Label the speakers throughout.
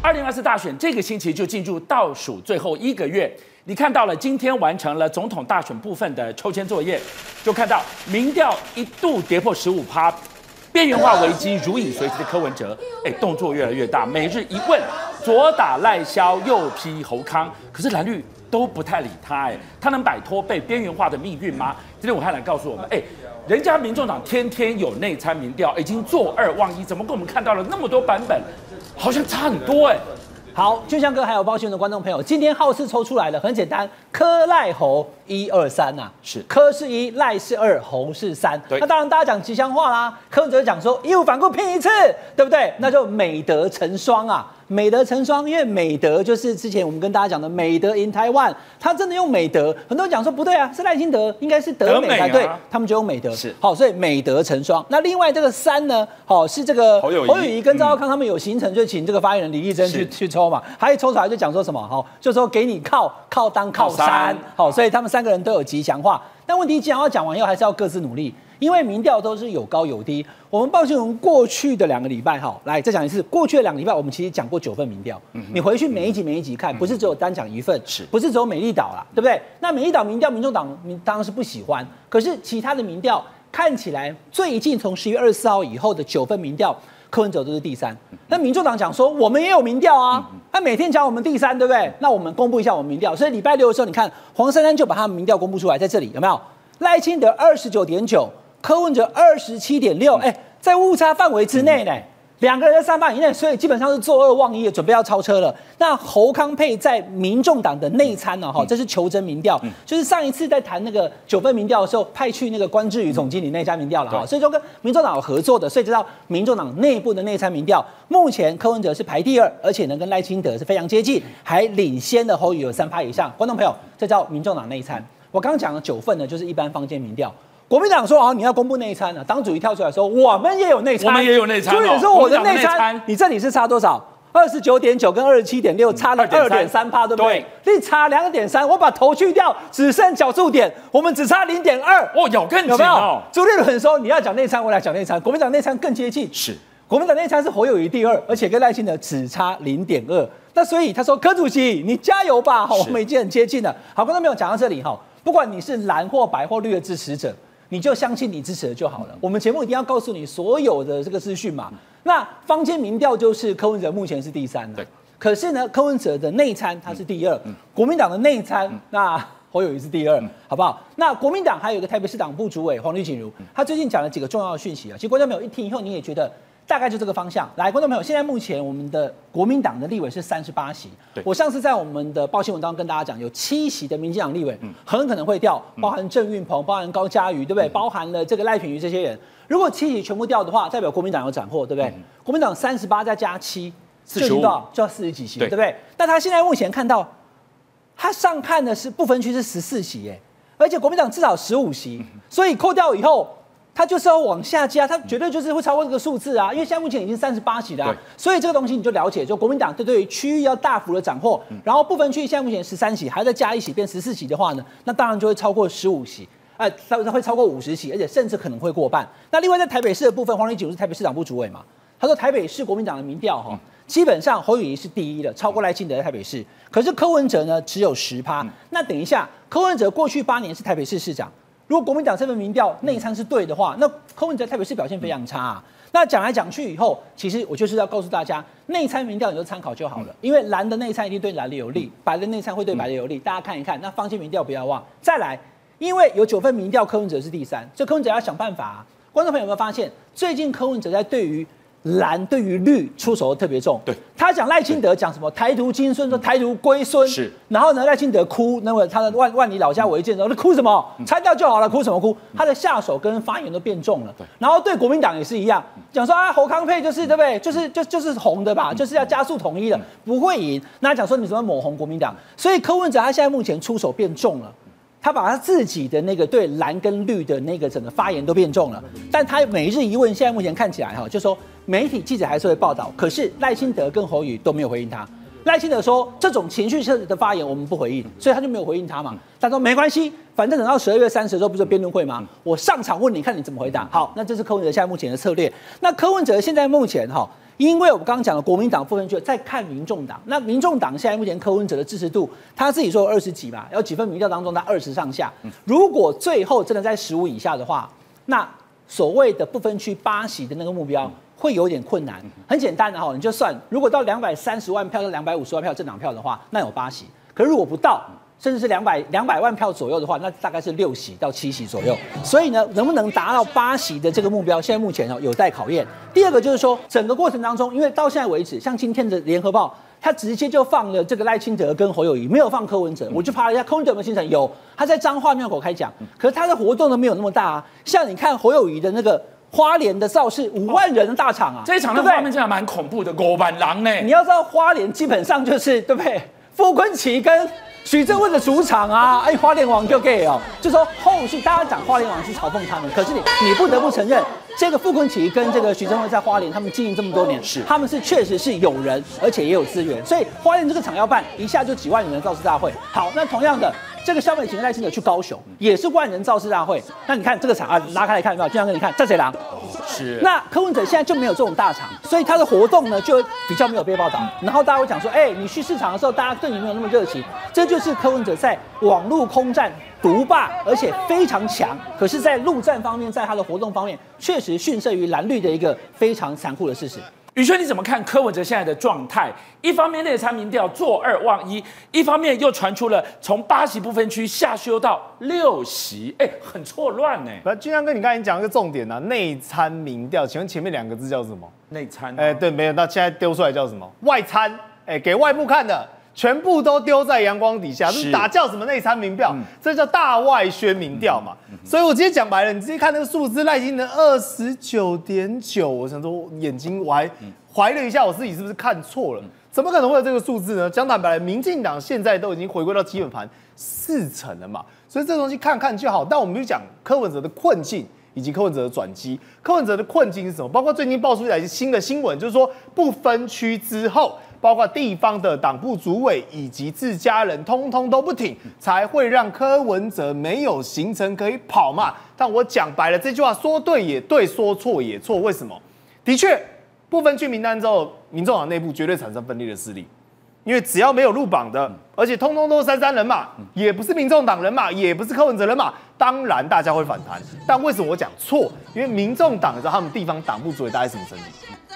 Speaker 1: 二零二四大选这个星期就进入倒数最后一个月，你看到了今天完成了总统大选部分的抽签作业，就看到民调一度跌破十五趴，边缘化危机如影随形的柯文哲，哎，动作越来越大，每日一问，左打赖萧，右批侯康，可是蓝绿都不太理他，哎，他能摆脱被边缘化的命运吗？今天暐瀚来告诉我们，哎，人家民众党天天有内参民调，已经做二望一，怎么跟我们看到了那么多版本？好像差很多哎、欸，
Speaker 2: 好，俊相哥还有包厢的观众朋友，今天好事抽出来了，很简单，柯赖侯一二三呐，是。柯是一，赖是二，红是三，对，那当然大家讲吉祥话啦，柯文哲讲说义无反顾拼一次，对不对？那就美德成双啊。美德成双，因为美德就是之前我们跟大家讲的美德 in Taiwan，他真的用美德，很多人讲说不对啊，是赖清德，应该是德美才对，啊、他们就用美德，是。好，所以美德成双。那另外这个三呢，好是这个侯友宜。跟赵少康他们有行程，就请这个发言人李丽珍去去抽嘛，他一抽出来就讲说什么，好，就说给你靠靠当靠山，好，所以他们三个人都有吉祥话。但问题吉祥话讲完以后，还是要各自努力。因为民调都是有高有低，我们报新闻过去的两个礼拜，哈，来再讲一次，过去的两个礼拜我们其实讲过九份民调，你回去每一集每一集看，不是只有单讲一份，是不是只有美丽岛啦，对不对？那美丽岛民调，民众党民当然是不喜欢，可是其他的民调看起来最近从十月二十四号以后的九份民调，柯文哲都是第三，那民主党讲说我们也有民调啊，他每天讲我们第三，对不对？那我们公布一下我们民调，所以礼拜六的时候，你看黄珊珊就把他们民调公布出来，在这里有没有？赖清德二十九点九。柯文哲二十七点六，哎，在误差范围之内呢，两个人在三趴以内，所以基本上是坐二望一，准备要超车了。那侯康配在民众党的内参呢？哈，这是求真民调，就是上一次在谈那个九份民调的时候，派去那个关志宇总经理那家民调了哈，所以说跟民众党有合作的，所以知道民众党内部的内参民调，目前柯文哲是排第二，而且呢跟赖清德是非常接近，还领先的侯友有三趴以上。观众朋友，这叫民众党内参。我刚刚讲的九份呢，就是一般坊间民调。国民党说啊，你要公布内参了。党主席跳出来说，我们也有内参，
Speaker 1: 我们也有内参。
Speaker 2: 所以说我的内参，你这里是差多少？二十九点九跟二十七点六差了二点三趴，对不对？你差两点三，我把头去掉，只剩小数点，我们只差零点二。
Speaker 1: 哦，有更紧哦。
Speaker 2: 朱立伦说你要讲内参，我来讲内参。国民党内参更接近，是国民党内参是侯友宜第二，而且跟赖清德只差零点二。那所以他说，柯主席你加油吧，我们已经很接近了。好，观众朋友讲到这里哈，不管你是蓝或白或绿的支持者。你就相信你支持的就好了。我们节目一定要告诉你所有的这个资讯嘛。那坊间民调就是柯文哲目前是第三，对。可是呢，柯文哲的内参他是第二，国民党的内参那侯友谊是第二，好不好？那国民党还有一个台北市党部主委黄立锦如，他最近讲了几个重要的讯息啊。其实观众朋友一听以后，你也觉得。大概就这个方向。来，观众朋友，现在目前我们的国民党的立委是三十八席。对我上次在我们的报新闻当中跟大家讲，有七席的民进党立委很可能会掉，包含郑运鹏，包含高嘉瑜，对不对？包含了这个赖品妤这些人。如果七席全部掉的话，代表国民党有斩获，对不对？嗯、国民党三十八再加七，就已经多？就要四十几席，对，对不对？但他现在目前看到，他上看的是不分区是十四席，哎，而且国民党至少十五席，所以扣掉以后。他就是要往下加，他绝对就是会超过这个数字啊！因为现在目前已经三十八席了，啊，所以这个东西你就了解，就国民党对对于区域要大幅的斩获，嗯、然后部分区现在目前十三席，还要再加一席变十四席的话呢，那当然就会超过十五席，哎，呃，会超过五十席，而且甚至可能会过半。那另外在台北市的部分，黄丽九是台北市长部主委嘛，他说台北市国民党的民调哈，嗯、基本上侯友宜是第一的，超过赖清德在台北市，可是柯文哲呢只有十趴。嗯、那等一下，柯文哲过去八年是台北市市长。如果国民党这份民调内参是对的话，那柯文哲台北市表现非常差啊。那讲来讲去以后，其实我就是要告诉大家，内参民调你就参考就好了，因为蓝的内参一定对蓝的有利，白的内参会对白的有利。大家看一看，那坊间民调不要忘。再来，因为有九份民调，柯文哲是第三，所以柯文哲要想办法啊。观众朋友有没有发现，最近柯文哲在对于蓝对于绿出手特别重，对，他讲赖清德讲什么台独金孙，说台独龟孙，是，然后呢赖清德哭，那么他的万万里老家违建，说那哭什么？拆掉就好了，哭什么哭？他的下手跟发言都变重了，对，然后对国民党也是一样，讲说啊侯康配就是对不对？就是就就是红的吧，就是要加速统一的，不会赢。那讲说你怎么抹红国民党？所以柯文哲他现在目前出手变重了。他把他自己的那个对蓝跟绿的那个整个发言都变重了，但他每日一问，现在目前看起来哈，就说媒体记者还是会报道，可是赖清德跟侯友宜都没有回应他。赖清德说这种情绪式的发言我们不回应，所以他就没有回应他嘛。他说没关系，反正等到十二月三十的时候不是辩论会吗？我上场问你看你怎么回答。好，那这是柯文哲现在目前的策略。那柯文哲现在目前哈。因为我刚刚讲了国民党部分区在看民众党，那民众党现在目前柯文哲的支持度，他自己说二十几吧，有几份民调当中他二十上下。如果最后真的在十五以下的话，那所谓的不分区八席的那个目标会有点困难。很简单的哈，你就算如果到两百三十万票到两百五十万票政党票的话，那有八席。可是如果不到，甚至是两百两百万票左右的话，那大概是六席到七席左右。所以呢，能不能达到八席的这个目标，现在目前哦有待考验。第二个就是说，整个过程当中，因为到现在为止，像今天的联合报，他直接就放了这个赖清德跟侯友谊，没有放柯文哲。我就爬了一下，柯文哲有没有行程？有，他在彰化庙口开讲，可是他的活动都没有那么大啊。像你看侯友谊的那个花莲的造势，五万人的大场啊，
Speaker 1: 这一场的画面真的蛮恐怖的，狗板狼呢。
Speaker 2: 你要知道，花莲基本上就是对不对？傅昆奇跟许正问的主场啊，哎，花莲王就 gay 哦，就说后续大家讲花莲王是嘲讽他们，可是你你不得不承认，这个傅昆奇跟这个许正辉在花莲，他们经营这么多年，是他们是确实是有人，而且也有资源，所以花莲这个厂要办，一下就几万人的造势大会。好，那同样的。这个萧美琴赖清德去高雄，也是万人造势大会。那你看这个场啊，拉开来看有没有？就像跟你看战谁狼？
Speaker 1: 是。
Speaker 2: 那柯文哲现在就没有这种大场，所以他的活动呢就比较没有被报道。然后大家会讲说，哎，你去市场的时候，大家对你没有那么热情。这就是柯文哲在网络空战独霸，而且非常强。可是，在陆战方面，在他的活动方面，确实逊色于蓝绿的一个非常残酷的事实。
Speaker 1: 宇轩，你怎么看柯文哲现在的状态？一方面内参民调坐二望一，一方面又传出了从八席不分区下修到六席，哎，很错乱呢。
Speaker 3: 那，俊亮哥，你刚才讲一个重点啊，内参民调，请问前面两个字叫什么？
Speaker 1: 内参。
Speaker 3: 哎，对，没有，那现在丢出来叫什么？外参，哎，给外部看的。全部都丢在阳光底下，是打叫什么内参民调？嗯、这叫大外宣民调嘛？嗯嗯、所以我直接讲白了，你直接看那个数字，赖清德二十九点九，我想说眼睛我还怀了一下，我自己是不是看错了？怎么可能会有这个数字呢？讲坦白了，民进党现在都已经回归到基本盘四成了嘛，所以这东西看看就好。但我们就讲柯文哲的困境以及柯文哲的转机。柯文哲的困境是什么？包括最近爆出来一些新的新闻，就是说不分区之后。包括地方的党部主委以及自家人，通通都不挺，才会让柯文哲没有行程可以跑嘛。但我讲白了，这句话说对也对，说错也错。为什么？的确，不分区名单之后，民众党内部绝对产生分裂的势力，因为只要没有入榜的，而且通通都是三三人马，也不是民众党人马，也不是柯文哲人马，当然大家会反弹。但为什么我讲错？因为民众党你知道他们地方党部主委大概什么成绩？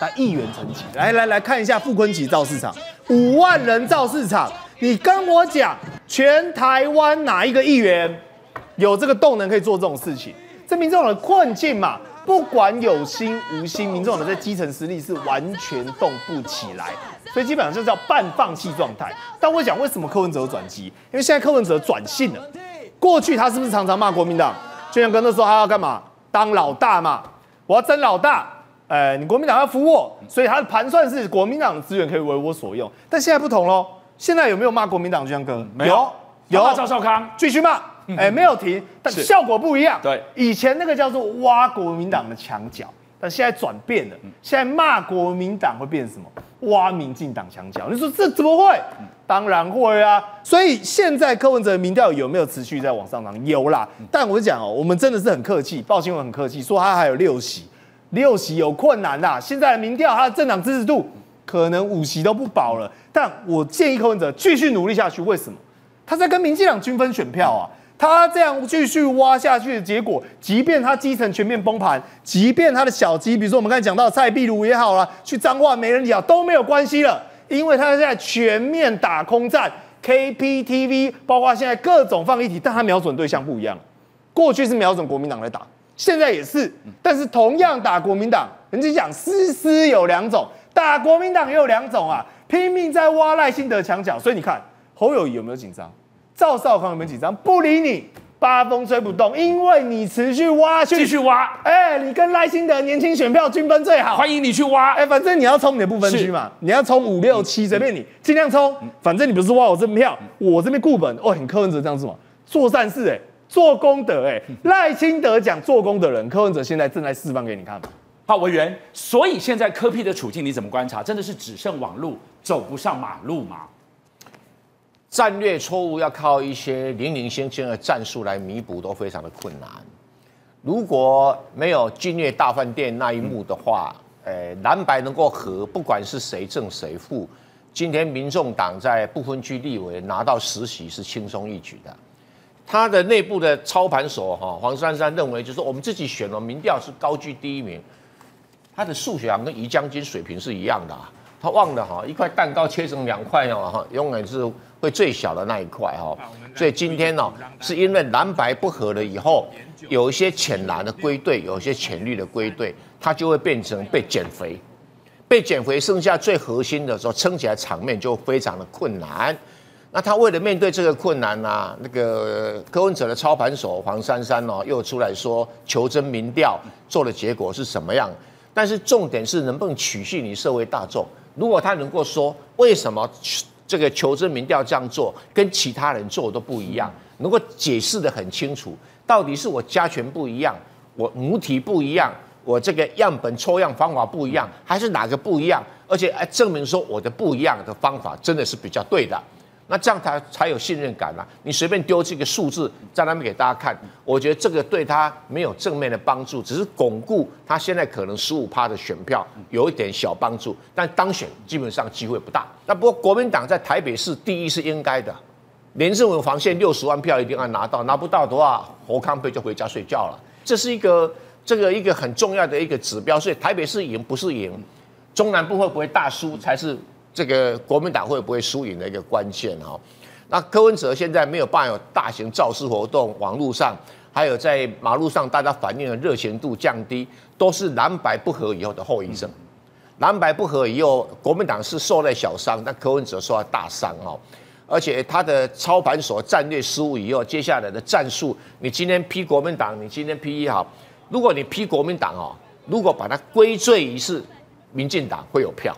Speaker 3: 在议员层级，来来来看一下傅崐萁造市场，五万人造市场，你跟我讲，全台湾哪一个议员有这个动能可以做这种事情？这民众的困境嘛，不管有心无心，民众的在基层实力是完全动不起来，所以基本上就叫半放弃状态。但我讲为什么柯文哲有转机？因为现在柯文哲转性了，过去他是不是常常骂国民党？就像跟他说他要干嘛？当老大嘛，我要争老大。呃，你国民党要服我，所以他的盘算是国民党的资源可以为我所用。但现在不同喽，现在有没有骂国民党？就像哥
Speaker 1: 没有，有骂赵少康，
Speaker 3: 继续骂，哎，没有停，但效果不一样。
Speaker 1: 对，
Speaker 3: 以前那个叫做挖国民党的墙角，但现在转变了，现在骂国民党会变成什么？挖民进党墙角。你说这怎么会？当然会啊。所以现在柯文哲的民调有没有持续在往上涨？有啦。但我讲哦，我们真的是很客气，报新闻很客气，说他还有六席。六席有困难啦，现在民调，他的政党支持度可能五席都不保了。但我建议柯文哲继续努力下去。为什么？他在跟民进党均分选票啊。他这样继续挖下去的结果，即便他基层全面崩盘，即便他的小鸡，比如说我们刚才讲到蔡壁如也好了，去彰化没人理都没有关系了，因为他现在全面打空战，KPTV，包括现在各种放议题，但他瞄准对象不一样。过去是瞄准国民党来打。现在也是，但是同样打国民党，人家讲丝丝有两种，打国民党也有两种啊，拼命在挖赖清德墙角。所以你看侯友谊有没有紧张？赵少康有没有紧张？不理你，八风吹不动，因为你持续挖去，
Speaker 1: 继续挖。
Speaker 3: 哎，你跟赖清德年轻选票均分最好，
Speaker 1: 欢迎你去挖。
Speaker 3: 哎，反正你要冲你的不分区嘛，你要冲五六七随便你，尽量冲。反正你不是挖我这边票，我这边固本。哦，很柯文哲这样子嘛，做善事哎。做功德哎，赖清德讲做功德人，柯文哲现在正在示范给你看嘛。
Speaker 1: 好，委员，所以现在柯 P 的处境你怎么观察？真的是只剩网路，走不上马路吗？
Speaker 4: 战略错误要靠一些零零星星的战术来弥补，都非常的困难。如果没有君悦大饭店那一幕的话，呃，蓝白能够和，不管是谁正谁负，今天民众党在不分区立委拿到实席是轻松一举的。他的内部的操盘手哈黄珊珊认为，就是我们自己选了民调是高居第一名，他的数学跟于将军水平是一样的啊。他忘了哈，一块蛋糕切成两块哦哈，永远是会最小的那一块哈。所以今天呢，是因为蓝白不合了以后，有一些浅蓝的归队，有一些浅绿的归队，它就会变成被减肥，被减肥，剩下最核心的时候撑起来，场面就非常的困难。那他为了面对这个困难呢、啊，那个柯文哲的操盘手黄珊珊哦，又出来说求真民调做的结果是什么样？但是重点是能不能取信于社会大众？如果他能够说为什么这个求真民调这样做跟其他人做的都不一样，能够解释的很清楚，到底是我加权不一样，我母体不一样，我这个样本抽样方法不一样，还是哪个不一样？而且还证明说我的不一样的方法真的是比较对的。那这样他才有信任感啊！你随便丢这个数字在那边给大家看，我觉得这个对他没有正面的帮助，只是巩固他现在可能十五趴的选票有一点小帮助，但当选基本上机会不大。那不过国民党在台北市第一是应该的，连胜文防线六十万票一定要拿到，拿不到的话，侯康沛就回家睡觉了。这是一个这个一个很重要的一个指标，所以台北市赢不是赢，中南部会不会大输才是。这个国民党会不会输赢的一个关键哈？那柯文哲现在没有办法有大型造势活动，网络上还有在马路上，大家反映的热情度降低，都是蓝白不合以后的后遗症。蓝白不合以后，国民党是受了小伤，但柯文哲受了大伤哦。而且他的操盘手战略失误以后，接下来的战术，你今天批国民党，你今天批一好，如果你批国民党哦，如果把它归罪于是民进党会有票。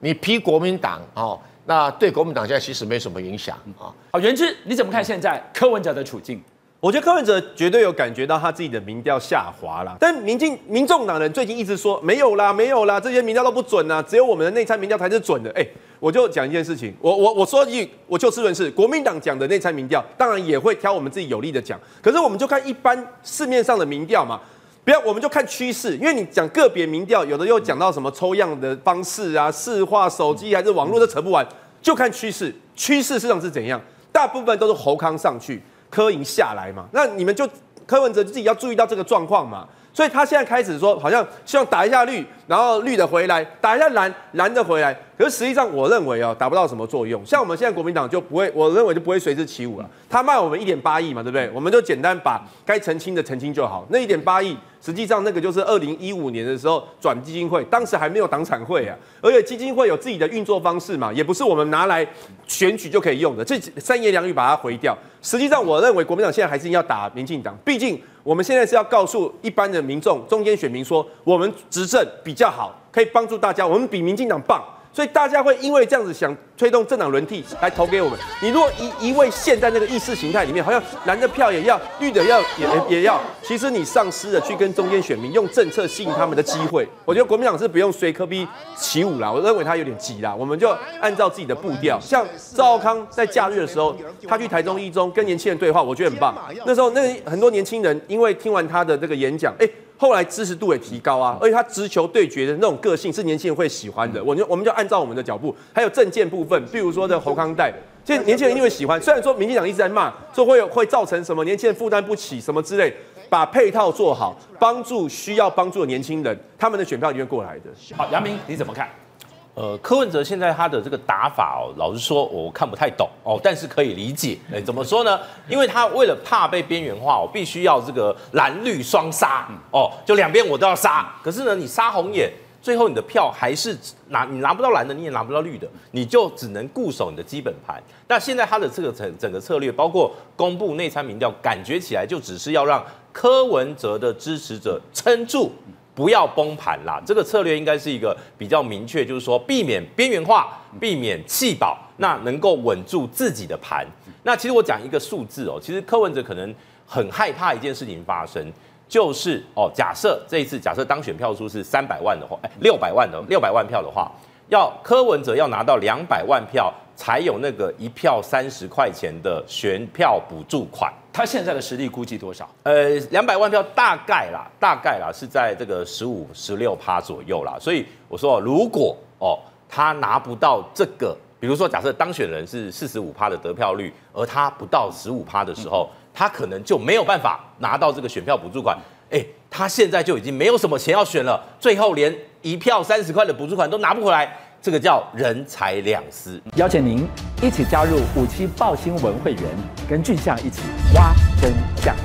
Speaker 4: 你批国民党哦，那对国民党现在其实没什么影响啊。
Speaker 1: 好，元之你怎么看现在柯文哲的处境？
Speaker 5: 我觉得柯文哲绝对有感觉到他自己的民调下滑了。但民进民众党人最近一直说没有啦，没有啦，这些民调都不准啦，只有我们的内参民调才是准的。哎，我就讲一件事情，我我我说一句，我就事论事，国民党讲的内参民调，当然也会挑我们自己有利的讲。可是我们就看一般市面上的民调嘛。不要，我们就看趋势，因为你讲个别民调，有的又讲到什么抽样的方式啊，市话手机还是网络都扯不完，就看趋势。趋势市场是怎样？大部分都是侯康上去，柯营下来嘛。那你们就柯文哲自己要注意到这个状况嘛。所以他现在开始说，好像希望打一下绿，然后绿的回来，打一下蓝，蓝的回来。可是实际上，我认为哦，达不到什么作用。像我们现在国民党就不会，我认为就不会随之起舞了。他卖我们一点八亿嘛，对不对？我们就简单把该澄清的澄清就好。那一点八亿，实际上那个就是二零一五年的时候转基金会，当时还没有党产会啊，而且基金会有自己的运作方式嘛，也不是我们拿来选举就可以用的。这三言两语把它回掉。实际上，我认为国民党现在还是要打民进党，毕竟。我们现在是要告诉一般的民众、中间选民说，我们执政比较好，可以帮助大家，我们比民进党棒。所以大家会因为这样子想推动政党轮替来投给我们。你如果一一味陷在那个意识形态里面，好像蓝的票也要，绿的要也也要，其实你丧失了去跟中间选民用政策吸引他们的机会。我觉得国民党是不用随柯 P 起舞啦，我认为他有点急啦。我们就按照自己的步调，像赵康在假日的时候，他去台中一中跟年轻人对话，我觉得很棒。那时候那个很多年轻人因为听完他的这个演讲，哎。后来支持度也提高啊，而且他直球对决的那种个性是年轻人会喜欢的。我就我们就按照我们的脚步，还有政见部分，比如说的侯康代，现在年轻人一定会喜欢。虽然说民进党一直在骂，说会有会造成什么年轻人负担不起什么之类，把配套做好，帮助需要帮助的年轻人，他们的选票一定会过来的。
Speaker 1: 好，杨明你怎么看？
Speaker 6: 呃，柯文哲现在他的这个打法哦，老实说我看不太懂哦，但是可以理解。哎，怎么说呢？因为他为了怕被边缘化，我必须要这个蓝绿双杀哦，就两边我都要杀。可是呢，你杀红眼，最后你的票还是拿你拿不到蓝的，你也拿不到绿的，你就只能固守你的基本盘。那现在他的这个整整个策略，包括公布内参民调，感觉起来就只是要让柯文哲的支持者撑住。不要崩盘啦，这个策略应该是一个比较明确，就是说避免边缘化，避免弃保，那能够稳住自己的盘。那其实我讲一个数字哦，其实柯文哲可能很害怕一件事情发生，就是哦，假设这一次假设当选票数是三百万的话，哎，六百万的六百万票的话，要柯文哲要拿到两百万票才有那个一票三十块钱的选票补助款
Speaker 1: 他现在的实力估计多少？
Speaker 6: 呃，两百万票大概啦，大概啦是在这个十五、十六趴左右啦。所以我说，如果哦他拿不到这个，比如说假设当选人是四十五趴的得票率，而他不到十五趴的时候，嗯、他可能就没有办法拿到这个选票补助款。哎，他现在就已经没有什么钱要选了，最后连一票三十块的补助款都拿不回来，这个叫人财两失。
Speaker 7: 邀请您一起加入五七报新闻会员，跟俊相一起挖真相。